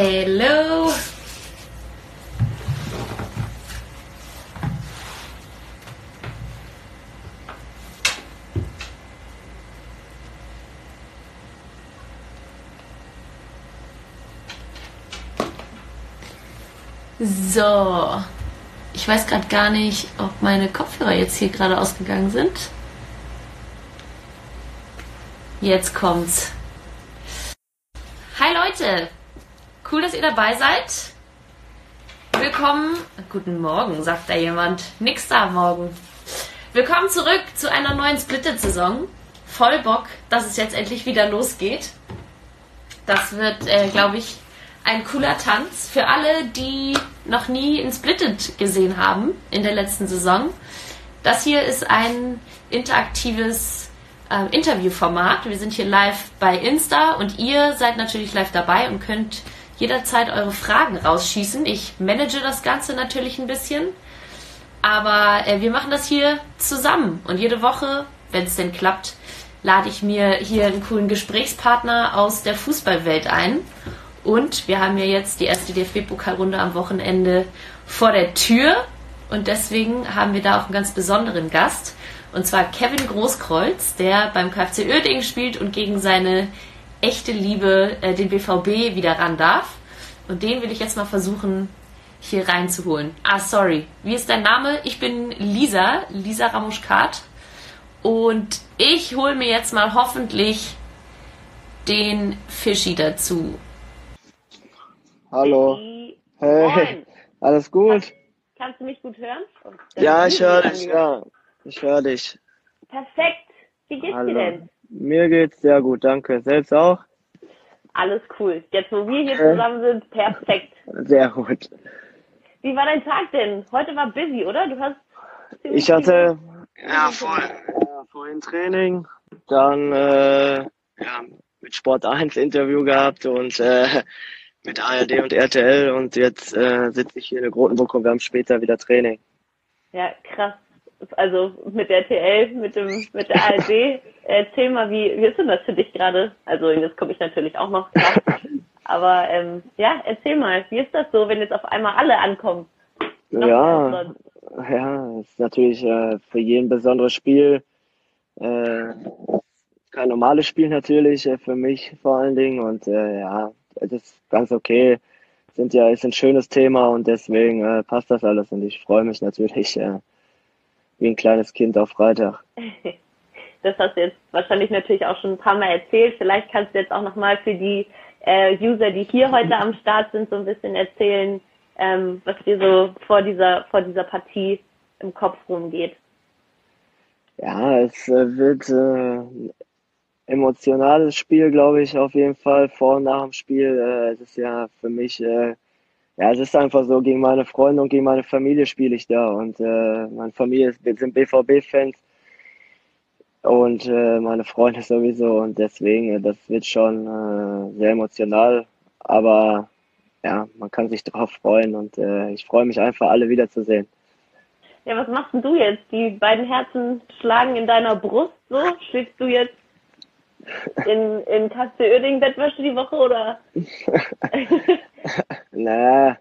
Hello. So. Ich weiß gerade gar nicht, ob meine Kopfhörer jetzt hier gerade ausgegangen sind. Jetzt kommt's. Hi Leute! Cool, dass ihr dabei seid. Willkommen. Guten Morgen, sagt da jemand. Nix da morgen. Willkommen zurück zu einer neuen Splitted-Saison. Voll Bock, dass es jetzt endlich wieder losgeht. Das wird, äh, glaube ich, ein cooler Tanz für alle, die noch nie in Splitted gesehen haben in der letzten Saison. Das hier ist ein interaktives äh, Interviewformat. Wir sind hier live bei Insta und ihr seid natürlich live dabei und könnt jederzeit eure Fragen rausschießen. Ich manage das Ganze natürlich ein bisschen. Aber äh, wir machen das hier zusammen. Und jede Woche, wenn es denn klappt, lade ich mir hier einen coolen Gesprächspartner aus der Fußballwelt ein. Und wir haben ja jetzt die erste DFB-Pokalrunde am Wochenende vor der Tür. Und deswegen haben wir da auch einen ganz besonderen Gast. Und zwar Kevin Großkreuz, der beim KfC Uerdingen spielt und gegen seine echte Liebe äh, den BVB wieder ran darf. Und den will ich jetzt mal versuchen, hier reinzuholen. Ah, sorry. Wie ist dein Name? Ich bin Lisa, Lisa Ramuschkat. Und ich hole mir jetzt mal hoffentlich den Fischi dazu. Hallo. Hey, Moin. alles gut? Kannst, kannst du mich gut hören? Ja, ich höre dich, ja. Ich höre dich. Perfekt. Wie geht's Hallo. dir denn? Mir geht's sehr gut, danke. Selbst auch? Alles cool. Jetzt, wo wir hier Okay. zusammen sind, perfekt. Sehr gut. Wie war dein Tag denn? Heute war busy, oder? Du hast Ich hatte ja, vor, ja, vorhin Training, dann äh, ja, mit Sport 1 Interview gehabt und äh, mit ARD und RTL und jetzt äh, sitze ich hier in Grotenburg und wir haben später wieder Training. Ja, krass. Also mit der TL, mit dem, mit der ARD. Erzähl mal, wie, wie ist denn das für dich gerade? Also jetzt komme ich natürlich auch noch klar. Aber ähm, ja, erzähl mal, wie ist das so, wenn jetzt auf einmal alle ankommen? Noch Ja. Ja, ist natürlich äh, für jeden besonderes Spiel. Äh, kein normales Spiel natürlich, äh, für mich vor allen Dingen. Und äh, ja, das ist ganz okay. Sind ja, ist ein schönes Thema und deswegen äh, passt das alles. Und ich freue mich natürlich äh, wie ein kleines Kind auf Freitag. Das hast du jetzt wahrscheinlich natürlich auch schon ein paar Mal erzählt. Vielleicht kannst du jetzt auch nochmal für die äh, User, die hier heute am Start sind, so ein bisschen erzählen, ähm, was dir so vor dieser, vor dieser Partie im Kopf rumgeht. Ja, es äh, wird äh, ein emotionales Spiel, glaube ich, auf jeden Fall vor und nach dem Spiel. Äh, es ist ja für mich, äh, ja, es ist einfach so, gegen meine Freunde und gegen meine Familie spiele ich da. Und äh, meine Familie ist, sind BVB-Fans und äh, meine Freunde sowieso. Und deswegen, äh, das wird schon äh, sehr emotional. Aber ja, man kann sich drauf freuen und äh, ich freue mich einfach, alle wiederzusehen. Ja, was machst denn du jetzt? Die beiden Herzen schlagen in deiner Brust so? Schlägst du jetzt in, in KC Oerding Bettwäsche die Woche oder? Naja,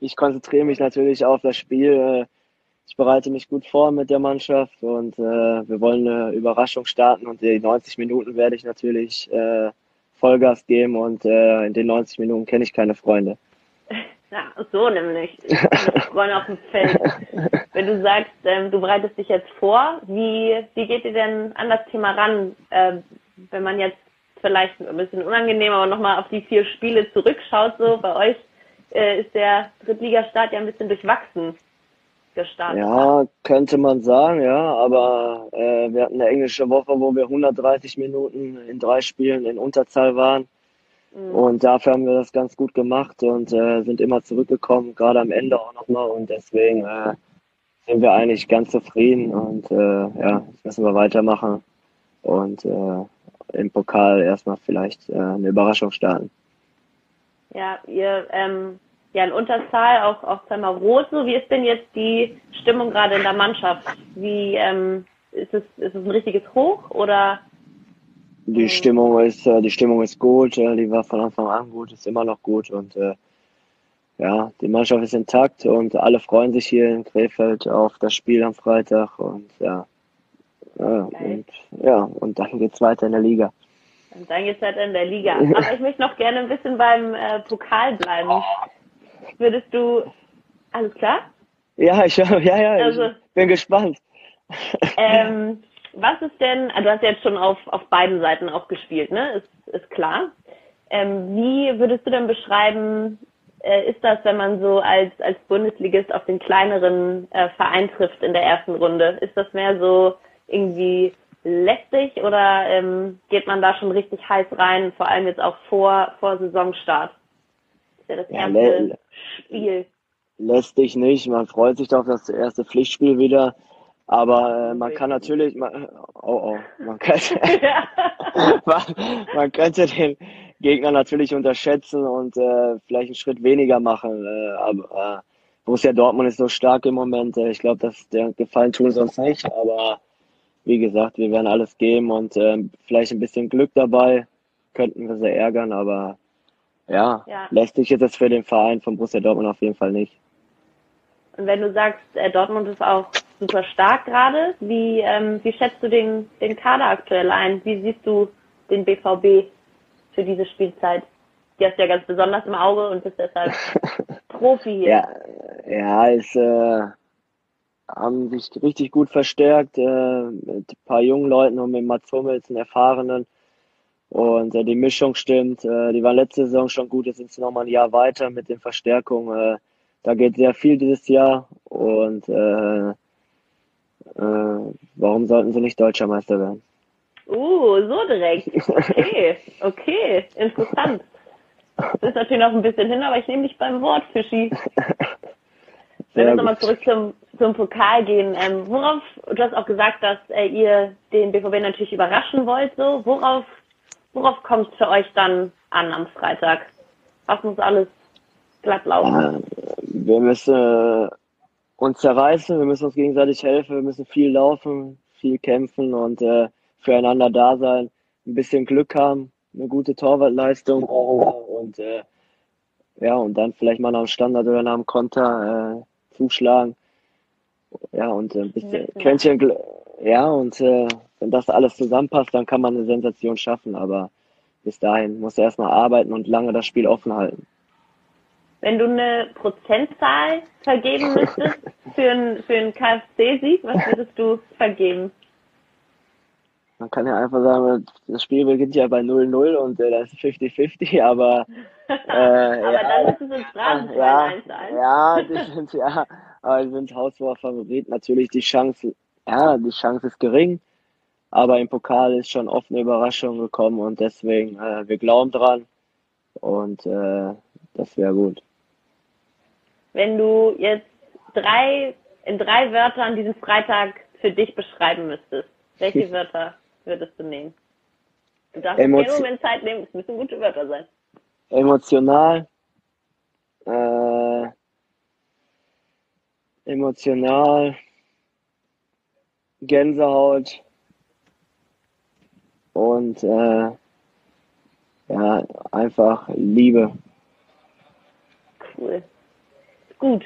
ich konzentriere mich natürlich auf das Spiel. Ich bereite mich gut vor mit der Mannschaft und äh, wir wollen eine Überraschung starten und die 90 Minuten werde ich natürlich äh, Vollgas geben und äh, in den 90 Minuten kenne ich keine Freunde. Ja, so nämlich. Freunde auf dem Feld. Wenn du sagst, ähm, du bereitest dich jetzt vor, wie, wie geht ihr denn an das Thema ran? Ähm, wenn man jetzt vielleicht ein bisschen unangenehm, aber nochmal auf die vier Spiele zurückschaut, so bei euch äh, ist der Drittligastart ja ein bisschen durchwachsen gestartet. Ja, könnte man sagen, ja, aber äh, wir hatten eine englische Woche, wo wir 130 Minuten in drei Spielen in Unterzahl waren. Mhm. Und dafür haben wir das ganz gut gemacht und äh, sind immer zurückgekommen, gerade am Ende auch nochmal. Und deswegen äh, sind wir eigentlich ganz zufrieden und äh, ja, jetzt müssen wir weitermachen und äh, im Pokal erstmal vielleicht äh, eine Überraschung starten. Ja, ihr, ähm, ja, in Unterzahl, auch, auch zweimal rot, so. Wie ist denn jetzt die Stimmung gerade in der Mannschaft? Wie, ähm, ist es, ist es ein richtiges Hoch oder? Die mhm. Stimmung ist, äh, die Stimmung ist gut, äh, die war von Anfang an gut, ist immer noch gut und äh, ja, die Mannschaft ist intakt und alle freuen sich hier in Krefeld auf das Spiel am Freitag und ja, äh, und ja, und dann geht's weiter in der Liga. Und dann geht's weiter in der Liga. Aber ich möchte noch gerne ein bisschen beim äh, Pokal bleiben. Würdest du alles klar? Ja, ich ja, ja, also, ich bin gespannt. Ähm, was ist denn, also du hast jetzt schon auf, auf beiden Seiten auch gespielt, ne? Ist, ist klar. Ähm, wie würdest du denn beschreiben, äh, ist das, wenn man so als, als Bundesligist auf den kleineren äh, Verein trifft in der ersten Runde? Ist das mehr so irgendwie lästig oder ähm, geht man da schon richtig heiß rein, vor allem jetzt auch vor, vor Saisonstart? Das ist ja das ja, erste Spiel. Lästig nicht, man freut sich auf das erste Pflichtspiel wieder. Aber äh, man kann natürlich, man, oh, oh, man, könnte, man, man, könnte den Gegner natürlich unterschätzen und äh, vielleicht einen Schritt weniger machen. Äh, aber äh, Borussia Dortmund ist so stark im Moment. Äh, ich glaube, dass der Gefallen tun sie uns nicht. Aber wie gesagt, wir werden alles geben und äh, vielleicht ein bisschen Glück dabei könnten wir sie ärgern. Aber ja, ja. lästig ist es für den Verein von Borussia Dortmund auf jeden Fall nicht. Und wenn du sagst, äh, Dortmund ist auch super stark gerade. Wie, ähm, wie schätzt du den, den Kader aktuell ein? Wie siehst du den BVB für diese Spielzeit? Die hast du ja ganz besonders im Auge und bist deshalb Profi hier. Ja, ja es äh, haben sich richtig gut verstärkt äh, mit ein paar jungen Leuten und mit Mats Hummels, einen erfahrenen. Und äh, die Mischung stimmt. Äh, die war letzte Saison schon gut, jetzt sind sie nochmal ein Jahr weiter mit den Verstärkungen. Äh, da geht sehr viel dieses Jahr und äh, äh, warum sollten sie nicht Deutscher Meister werden? Uh, so direkt. Okay, okay, interessant. Das ist natürlich noch ein bisschen hin, aber ich nehme dich beim Wort, Fischi. Wenn wir nochmal zurück zum, zum Pokal gehen, ähm, worauf, du hast auch gesagt, dass äh, ihr den BVB natürlich überraschen wollt, so, worauf, worauf kommt es für euch dann an am Freitag? Was muss alles glatt laufen? wir müssen uns zerreißen, wir müssen uns gegenseitig helfen, wir müssen viel laufen, viel kämpfen und äh, füreinander da sein, ein bisschen Glück haben, eine gute Torwartleistung und äh, ja, und dann vielleicht mal nach dem Standard oder nach dem Konter äh, zuschlagen. Ja, und ein bisschen Quäntchen, ja, und äh, wenn das alles zusammenpasst, dann kann man eine Sensation schaffen, aber bis dahin muss er erstmal arbeiten und lange das Spiel offen halten. Wenn du eine Prozentzahl vergeben müsstest für einen für einen KFC-Sieg, was würdest du vergeben? Man kann ja einfach sagen, das Spiel beginnt ja bei 0-0 und äh, das ist 50-50, aber äh, aber ja, dann ist es ins Strafen ja, 1 -1. ja, die sind ja, aber die sind haushoher Favorit. Natürlich die Chance, ja, die Chance ist gering, aber im Pokal ist schon oft eine Überraschung gekommen und deswegen, äh, wir glauben dran und äh, das wäre gut. Wenn du jetzt drei, in drei Wörtern diesen Freitag für dich beschreiben müsstest, welche Wörter würdest du nehmen? Du darfst Emotio dir Moment Zeit nehmen, es müssen gute Wörter sein. Emotional, äh, emotional, Gänsehaut und äh, ja, einfach Liebe. Cool gut.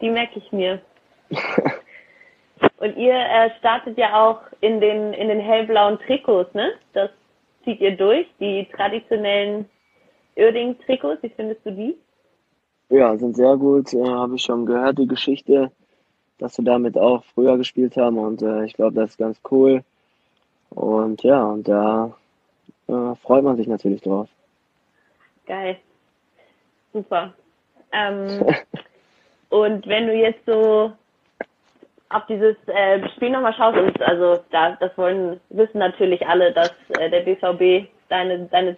Die merke ich mir. Und ihr äh, startet ja auch in den, in den hellblauen Trikots, ne? Das zieht ihr durch, die traditionellen Örding-Trikots. Wie findest du die? Ja, sind sehr gut. Äh, Habe ich schon gehört, die Geschichte, dass wir damit auch früher gespielt haben. Und äh, ich glaube, das ist ganz cool. Und ja, und da äh, freut man sich natürlich drauf. Geil. Super. Ähm, Und wenn du jetzt so auf dieses äh, Spiel nochmal schaust, und also da, das wollen wissen natürlich alle, dass äh, der BVB deine, deine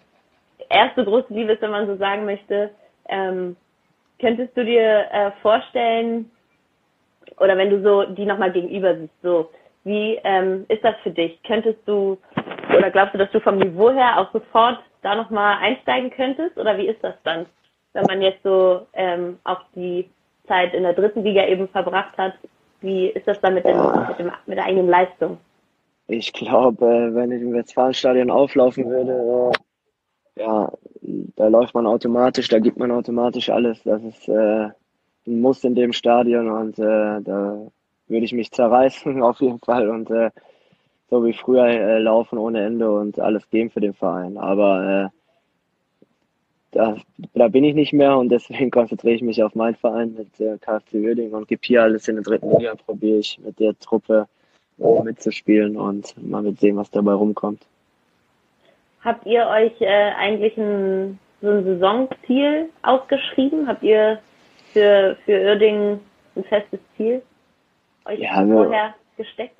erste große Liebe ist, wenn man so sagen möchte. Ähm, könntest du dir äh, vorstellen, oder wenn du so die nochmal gegenüber siehst, so, wie ähm, ist das für dich? Könntest du, oder glaubst du, dass du vom Niveau her auch sofort da nochmal einsteigen könntest? Oder wie ist das dann, wenn man jetzt so ähm, auf die Zeit in der dritten Liga eben verbracht hat. Wie ist das dann mit, dem, mit, dem, mit der eigenen Leistung? Ich glaube, wenn ich im Westfalenstadion auflaufen würde, äh, ja, da läuft man automatisch, da gibt man automatisch alles. Das ist äh, ein Muss in dem Stadion und äh, da würde ich mich zerreißen auf jeden Fall und äh, so wie früher äh, laufen ohne Ende und alles geben für den Verein. Aber äh, da, da bin ich nicht mehr und deswegen konzentriere ich mich auf meinen Verein mit äh, KfC Uerdingen und gebe hier alles in der dritten Liga, probiere ich mit der Truppe äh, mitzuspielen und mal mit sehen, was dabei rumkommt. Habt ihr euch äh, eigentlich ein, so ein Saisonziel ausgeschrieben? Habt ihr für, für Uerdingen ein festes Ziel euch ja, vorher gesteckt?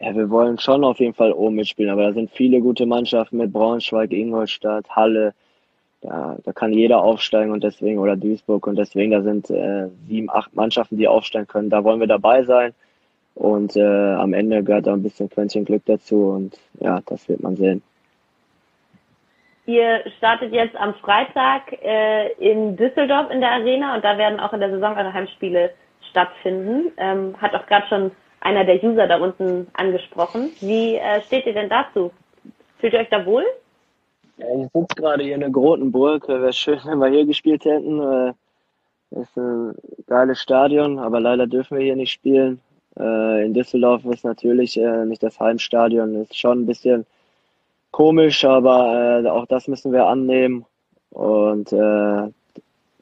Ja, wir wollen schon auf jeden Fall oben mitspielen, aber da sind viele gute Mannschaften mit Braunschweig, Ingolstadt, Halle, da, da kann jeder aufsteigen und deswegen, oder Duisburg und deswegen, da sind äh, sieben, acht Mannschaften, die aufsteigen können. Da wollen wir dabei sein. Und äh, am Ende gehört da ein bisschen Quäntchen Glück dazu und ja, das wird man sehen. Ihr startet jetzt am Freitag äh, in Düsseldorf in der Arena und da werden auch in der Saison eure Heimspiele stattfinden. Ähm, hat auch gerade schon einer der User da unten angesprochen. Wie äh, steht ihr denn dazu? Fühlt ihr euch da wohl? Ich sitze gerade hier in der Grotenburg. Wäre schön, wenn wir hier gespielt hätten. Das äh, ist ein geiles Stadion, aber leider dürfen wir hier nicht spielen. Äh, in Düsseldorf ist natürlich äh, nicht das Heimstadion. Ist schon ein bisschen komisch, aber auch das müssen wir annehmen. Und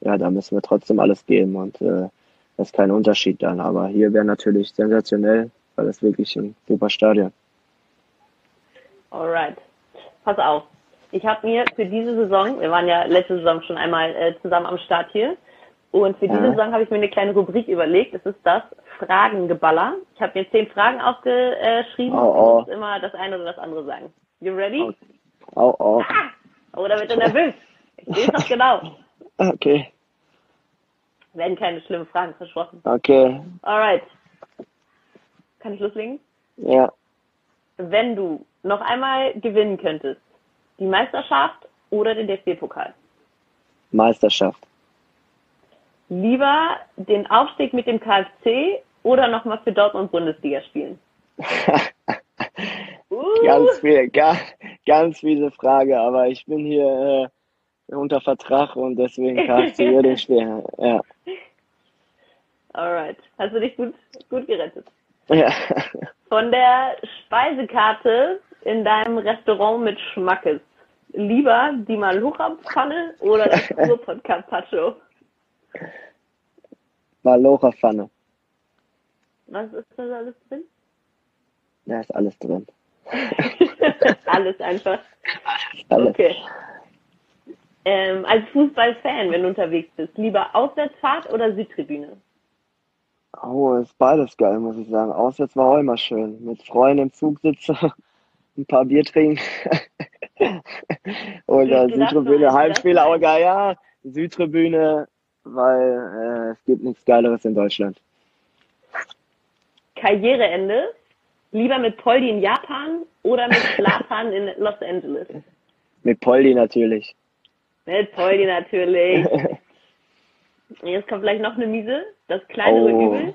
ja, da müssen wir trotzdem alles geben und das ist kein Unterschied dann. Aber hier wäre natürlich sensationell, weil es wirklich ein super Stadion. Alright. Pass auf. Ich habe mir für diese Saison, wir waren ja letzte Saison schon einmal äh, zusammen am Start hier, und für diese Saison habe ich mir eine kleine Rubrik überlegt. Es ist das Fragengeballer. Ich habe mir zehn Fragen aufgeschrieben oh, oh. und muss immer das eine oder das andere sagen. You ready? Oh, oh. Ah! Oh, da wird er nervös. Ich sehe es doch genau. Okay. Werden keine schlimmen Fragen versprochen. Okay. Alright. Kann ich loslegen? Ja. Wenn du noch einmal gewinnen könntest, die Meisterschaft oder den DFB-Pokal? Meisterschaft. Lieber den Aufstieg mit dem KfC oder nochmal für Dortmund Bundesliga spielen? uh. Ganz viel, ganz, ganz viele Frage, aber ich bin hier äh, unter Vertrag und deswegen KfC würde ich spielen. Ja. Alright. Hast du dich gut, gut gerettet? Ja. Von der Speisekarte in deinem Restaurant mit Schmackes lieber die Malocha-Pfanne oder das Ruhrpott Carpaccio? Malocha-Pfanne. Was ist da alles drin? Da ist alles drin. alles einfach. Alles. Okay. Ähm, als Fußballfan, wenn du unterwegs bist, lieber Auswärtsfahrt oder Südtribüne? Oh, ist beides geil, muss ich sagen. Auswärts war auch immer schön. Mit Freunden im Zug sitze, ein paar Bier trinken. Oder Südtribüne, Heimspiele auch geil, ja. Südtribüne, weil äh, es gibt nichts Geileres in Deutschland. Karriereende? Lieber mit Poldi in Japan oder mit Slatan in Los Angeles? Mit Poldi natürlich. Mit Poldi natürlich. Jetzt kommt vielleicht noch eine miese, das kleinere oh. Übel.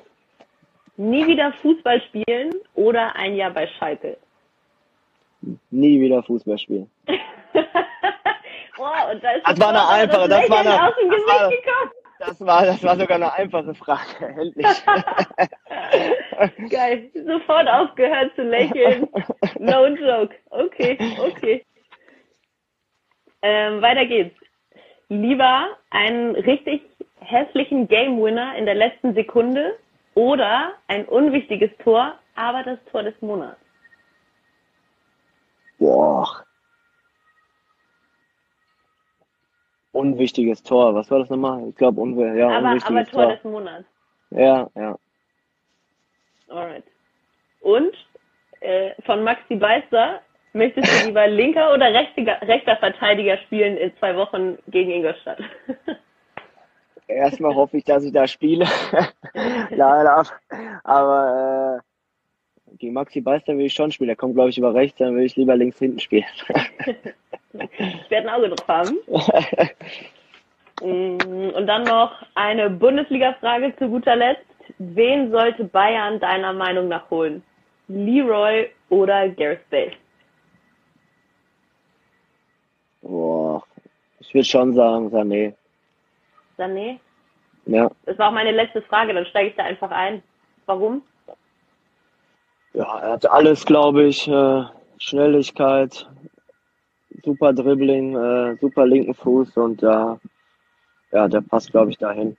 Nie wieder Fußball spielen oder ein Jahr bei Schalke nie wieder Fußball spielen. Boah, und da ist das war eine einfache, das, das war eine, das war, das war, das war sogar eine einfache Frage, endlich. Geil, sofort aufgehört zu lächeln. No joke. Okay, okay. Ähm, weiter geht's. Lieber einen richtig hässlichen Game Winner in der letzten Sekunde oder ein unwichtiges Tor, aber das Tor des Monats. Boah. Unwichtiges Tor. Was war das nochmal? Ich glaube, unwi ja, aber, unwichtiges aber Tor, Tor des Monats. Ja, ja. Alright. Und äh, von Maxi Beister, möchtest du lieber linker oder rechter, rechter Verteidiger spielen in zwei Wochen gegen Ingolstadt? Erstmal hoffe ich, dass ich da spiele. Leider. Aber äh, gegen Maxi Beister will ich schon spielen. Der kommt, glaube ich, über rechts, dann will ich lieber links hinten spielen. ich werde ein Auge drauf haben. Mm, und dann noch eine Bundesliga-Frage zu guter Letzt. Wen sollte Bayern deiner Meinung nach holen? Leroy oder Gareth Bale? Boah, ich würde schon sagen Sané. Sané? Ja. Das war auch meine letzte Frage, dann steige ich da einfach ein. Warum? Ja, er hat alles, glaube ich. Äh, Schnelligkeit, super Dribbling, äh, super linken Fuß und äh, ja, der passt, glaube ich, dahin.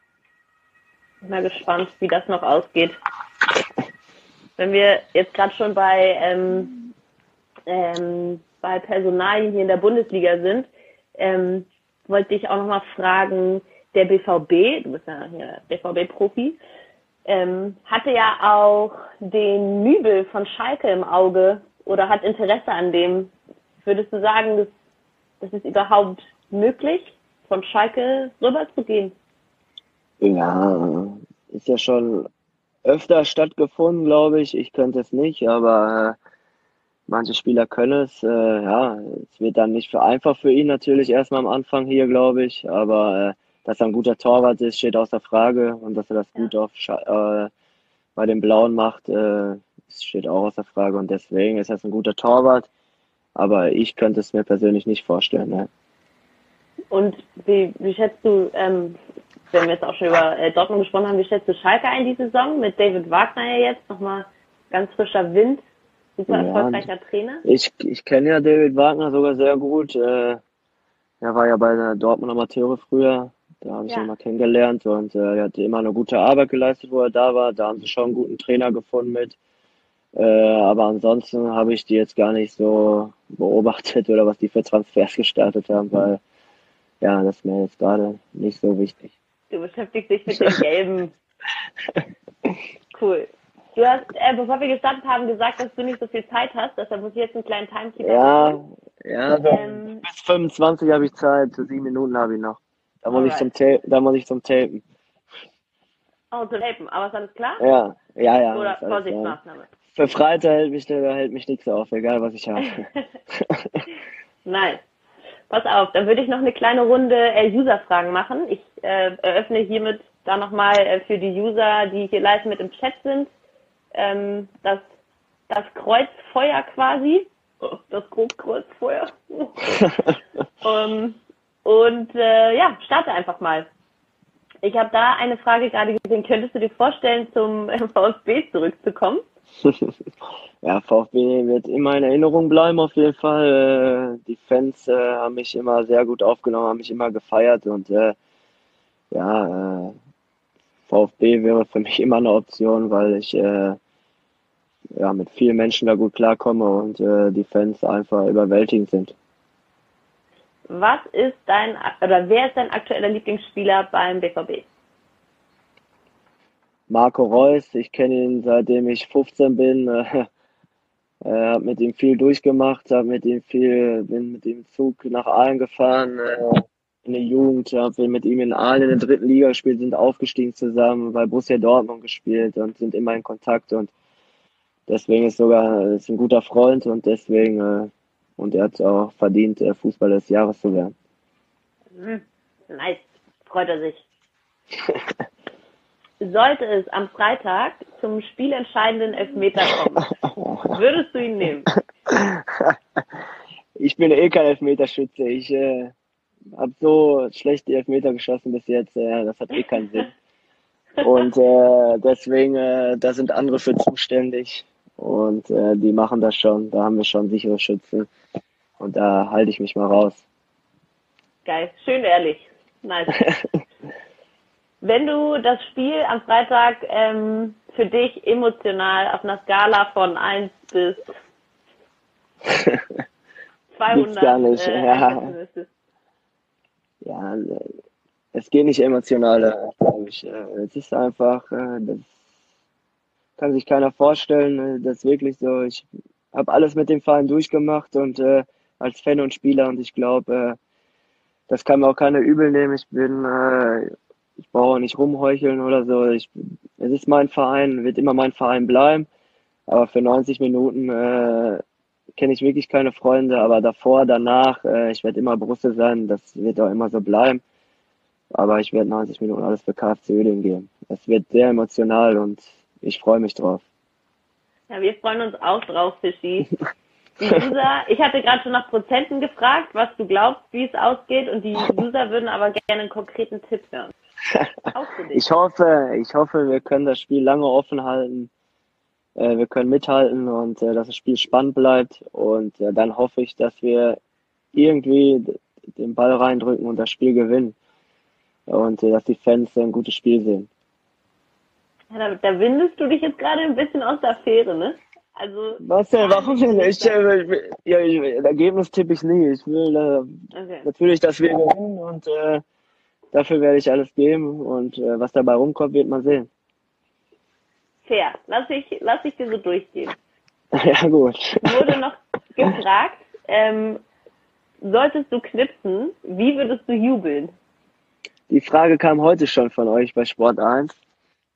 Bin mal gespannt, wie das noch ausgeht. Wenn wir jetzt gerade schon bei, ähm, ähm, bei Personalien hier in der Bundesliga sind, ähm, wollte ich auch nochmal fragen, der BVB, du bist ja hier BVB-Profi, ähm, hatte ja auch den Nübel von Schalke im Auge oder hat Interesse an dem. Würdest du sagen, das, das ist überhaupt möglich, von Schalke rüber zu gehen? Ja, ist ja schon öfter stattgefunden, glaube ich. Ich könnte es nicht, aber äh, manche Spieler können es. Äh, ja, es wird dann nicht für einfach für ihn natürlich erstmal am Anfang hier, glaube ich. Aber äh, dass er ein guter Torwart ist, steht außer Frage und dass er das gut auf äh, bei den Blauen macht, äh, steht auch außer Frage und deswegen ist er ein guter Torwart. Aber ich könnte es mir persönlich nicht vorstellen. Ne? Und wie, wie schätzt du, ähm, wenn wir jetzt auch schon über äh, Dortmund gesprochen haben, wie schätzt du Schalke ein die Saison mit David Wagner ja jetzt nochmal ganz frischer Wind, super ja, erfolgreicher Trainer? Ich, ich kenne ja David Wagner sogar sehr gut. Äh, er war ja bei der Dortmund Amateure früher da habe ich ja. ihn mal kennengelernt und äh, er hat immer eine gute Arbeit geleistet, wo er da war. Da haben sie schon einen guten Trainer gefunden mit. Äh, aber ansonsten habe ich die jetzt gar nicht so beobachtet oder was die für Transfers gestartet haben, weil ja, das ist mir jetzt gerade nicht so wichtig. Du beschäftigst dich mit den Gelben. cool. Du hast, äh, bevor wir gestartet haben, gesagt, dass du nicht so viel Zeit hast, deshalb muss ich jetzt einen kleinen Timekeeper Ja, machen. ja, ähm, bis 25 habe ich Zeit, sieben Minuten habe ich noch. Da muss, ich zum da muss ich zum Tapen. Oh, zum Tapen, aber ist alles klar? Ja, ja, ja. Oder Vorsichtsmaßnahme? Für Freitag hält mich, da hält mich nichts auf, egal was ich habe. Nein. Pass auf, dann würde ich noch eine kleine Runde äh, User-Fragen machen. Ich äh, eröffne hiermit da nochmal äh, für die User, die hier live mit im Chat sind, ähm, das, das Kreuzfeuer quasi. Oh, das Grobkreuzfeuer. um, Und äh, ja, starte einfach mal. Ich habe da eine Frage gerade gesehen. Könntest du dir vorstellen, zum VfB zurückzukommen? ja, VfB wird immer in Erinnerung bleiben auf jeden Fall. Äh, die Fans äh, haben mich immer sehr gut aufgenommen, haben mich immer gefeiert und äh, ja, äh, VfB wäre für mich immer eine Option, weil ich äh, ja mit vielen Menschen da gut klarkomme und äh, die Fans einfach überwältigend sind. Was ist dein, oder wer ist dein aktueller Lieblingsspieler beim BVB? Marco Reus, ich kenne ihn seitdem ich 15 bin. Äh, habe mit ihm viel durchgemacht, habe mit ihm viel, bin mit ihm Zug nach Aalen gefahren äh, in der Jugend, habe mit ihm in Aalen in der dritten Liga gespielt, sind aufgestiegen zusammen, bei Borussia Dortmund gespielt und sind immer in Kontakt und deswegen ist sogar ist ein guter Freund und deswegen äh, und er hat auch verdient, äh, Fußballer des Jahres zu werden. Mhm. Nice, freut er sich. Sollte es am Freitag zum spielentscheidenden Elfmeter kommen, würdest du ihn nehmen? Ich bin eh kein Elfmeterschütze. Ich äh, habe so schlechte Elfmeter geschossen bis jetzt. Äh, das hat eh keinen Sinn. Und äh, deswegen, äh, da sind andere für zuständig. Und äh, die machen das schon. Da haben wir schon sichere Schützen. Und da halte ich mich mal raus. Geil, schön ehrlich. Nice. Wenn du das Spiel am Freitag ähm, für dich emotional auf einer Skala von 1 bis 200 gar nicht. Äh, ja. ja, es geht nicht emotional, glaube ich. Äh, es ist einfach, äh, das kann sich keiner vorstellen. Äh, das wirklich so. Ich habe alles mit dem Verein durchgemacht und äh, als Fan und Spieler und ich glaube, äh, das kann mir auch keiner übel nehmen. Ich bin, äh, ich brauche nicht rumheucheln oder so. Ich, es ist mein Verein, wird immer mein Verein bleiben. Aber für 90 Minuten äh, kenne ich wirklich keine Freunde. Aber davor, danach, äh, ich werde immer Brüssel sein. Das wird auch immer so bleiben. Aber ich werde 90 Minuten alles für KFC Uerdingen geben. Es wird sehr emotional und ich freue mich drauf. Ja, wir freuen uns auch drauf, Fischi. Die User, ich hatte gerade schon nach Prozenten gefragt, was du glaubst, wie es ausgeht, und die User würden aber gerne einen konkreten Tipp hören. ich hoffe, ich hoffe, wir können das Spiel lange offen halten. Äh, wir können mithalten und äh, dass das Spiel spannend bleibt. Und äh, dann hoffe ich, dass wir irgendwie den Ball reindrücken und das Spiel gewinnen. Und dass die Fans ein gutes Spiel sehen. Ja, da, da windest du dich jetzt gerade ein bisschen aus der Fähre, ne? Also. Was denn? Warum denn? Ich, äh, ja, ich, Ergebnis tippe ich nie. Ich will äh, okay. natürlich, dass wir gewinnen und äh, dafür werde ich alles geben und äh, was dabei rumkommt, wird man sehen. Fair. Lass ich, lass ich dir so durchgehen. ja, gut. Wurde noch gefragt, ähm, solltest du knipsen, wie würdest du jubeln? Die Frage kam heute schon von euch bei Sport 1.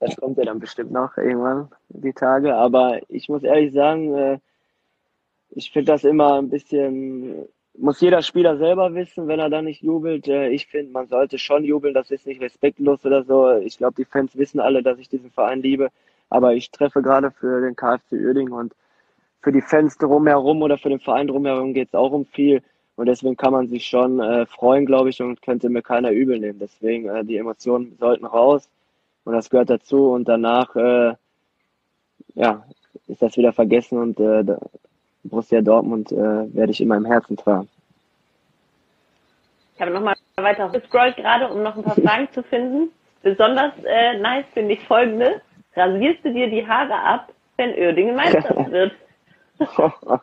Das kommt ja dann bestimmt noch irgendwann, die Tage. Aber ich muss ehrlich sagen, äh, ich finde das immer ein bisschen, muss jeder Spieler selber wissen, wenn er da nicht jubelt. Äh, ich finde, man sollte schon jubeln, das ist nicht respektlos oder so. Ich glaube, die Fans wissen alle, dass ich diesen Verein liebe. Aber ich treffe gerade für den KfC Uerdingen und für die Fans drumherum oder für den Verein drumherum geht es auch um viel. Und deswegen kann man sich schon äh, freuen, glaube ich, und könnte mir keiner übel nehmen. Deswegen, äh, die Emotionen sollten raus und das gehört dazu und danach äh, ja, ist das wieder vergessen und äh, Borussia Dortmund äh, werde ich immer im Herzen tragen. Ich habe nochmal weiter gescrollt gerade, um noch ein paar Fragen zu finden. Besonders äh, nice finde ich folgende. Rasierst du dir die Haare ab, wenn Uerdingen Meister wird?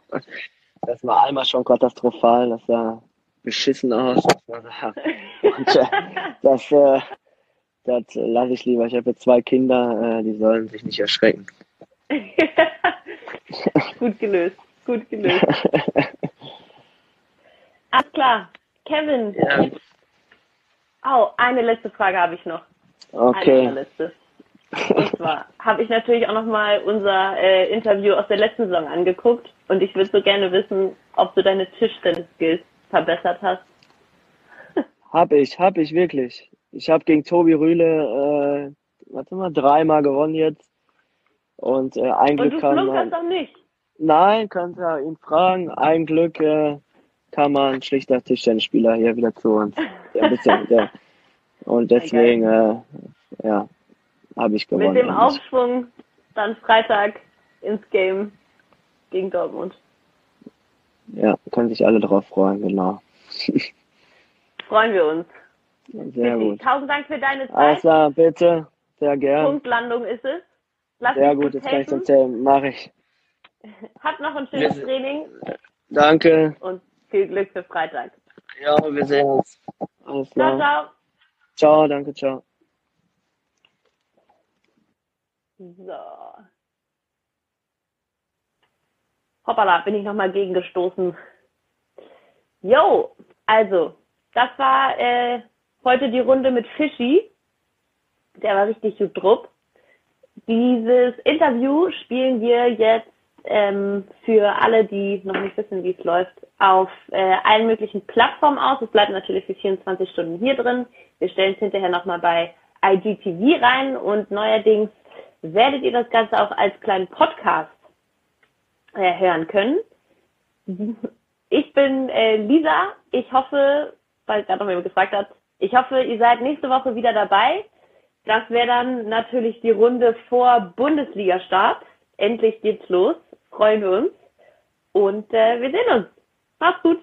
das war einmal schon katastrophal, das sah beschissen aus. Und, äh, das, äh, das lasse ich lieber. Ich habe jetzt zwei Kinder, äh, die sollen sich nicht erschrecken. gut gelöst, gut gelöst. Alles klar. Kevin. Ja. Oh, eine letzte Frage habe ich noch. Okay. Eine letzte. Und zwar habe ich natürlich auch nochmal unser äh, Interview aus der letzten Saison angeguckt und ich würde so gerne wissen, ob du deine Tischtennis-Skills verbessert hast. Hab ich, hab ich wirklich. Ich habe gegen Tobi Rühle, äh, warte mal, dreimal gewonnen jetzt. Und äh, ein Glück Und du kann man. doch nicht. Nein, könnt ihr ihn fragen. Ein Glück äh, kam ein schlichter Tischtennisspieler hier wieder zu uns. Der bisschen, der, und deswegen, äh, ja, habe ich gewonnen. Mit dem Aufschwung dann Freitag ins Game gegen Dortmund. Ja, können sich alle drauf freuen, genau. Freuen wir uns. Sehr gut. Tausend Dank für deine Zeit. Also, bitte. Sehr gern. Punktlandung ist es. Lass Sehr gut, das kann ich erzählen. Mache ich. Habt noch ein schönes wir Training. Danke. Und viel Glück für Freitag. Ja, wir sehen uns. Alles klar. Ciao, ciao. Ciao, danke, ciao. So. Hoppala, bin ich nochmal gegengestoßen. Jo, also, das war äh, heute die Runde mit Fischi. Der war richtig gut drupp. Dieses Interview spielen wir jetzt ähm, für alle, die noch nicht wissen, wie es läuft, auf äh, allen möglichen Plattformen aus. Es bleibt natürlich für 24 Stunden hier drin. Wir stellen es hinterher nochmal bei IGTV rein und neuerdings werdet ihr das Ganze auch als kleinen Podcast äh, hören können. Ich bin äh, Lisa. Ich hoffe, weil gerade noch jemand gefragt hat, ich hoffe, ihr seid nächste Woche wieder dabei. Das wäre dann natürlich die Runde vor Bundesliga-Start. Endlich geht's los. Freuen wir uns. Und äh, wir sehen uns. Macht's gut.